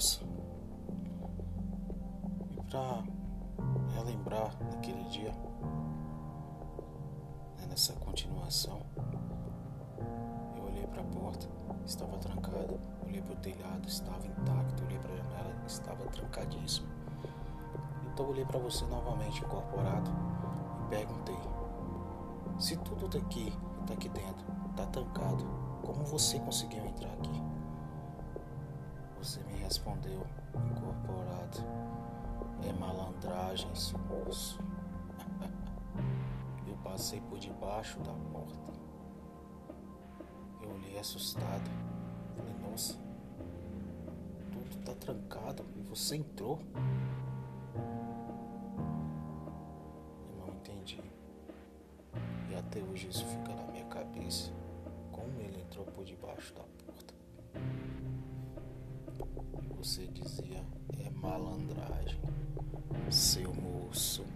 roça. E pra relembrar daquele dia, né, nessa continuação, eu olhei para a porta, estava trancada. Olhei para o telhado, estava intacto. Olhei para a janela, estava trancadíssimo. Então olhei para você novamente incorporado e perguntei: se tudo daqui, tá aqui dentro, tá trancado, como você conseguiu entrar aqui? Respondeu, incorporado. É malandragem, moço. Eu passei por debaixo da porta. Eu olhei assustado. Falei, nossa, tudo tá trancado e você entrou? Eu não entendi. E até hoje isso fica na minha cabeça. Como ele entrou por debaixo da porta. Você dizia, é malandragem, seu moço.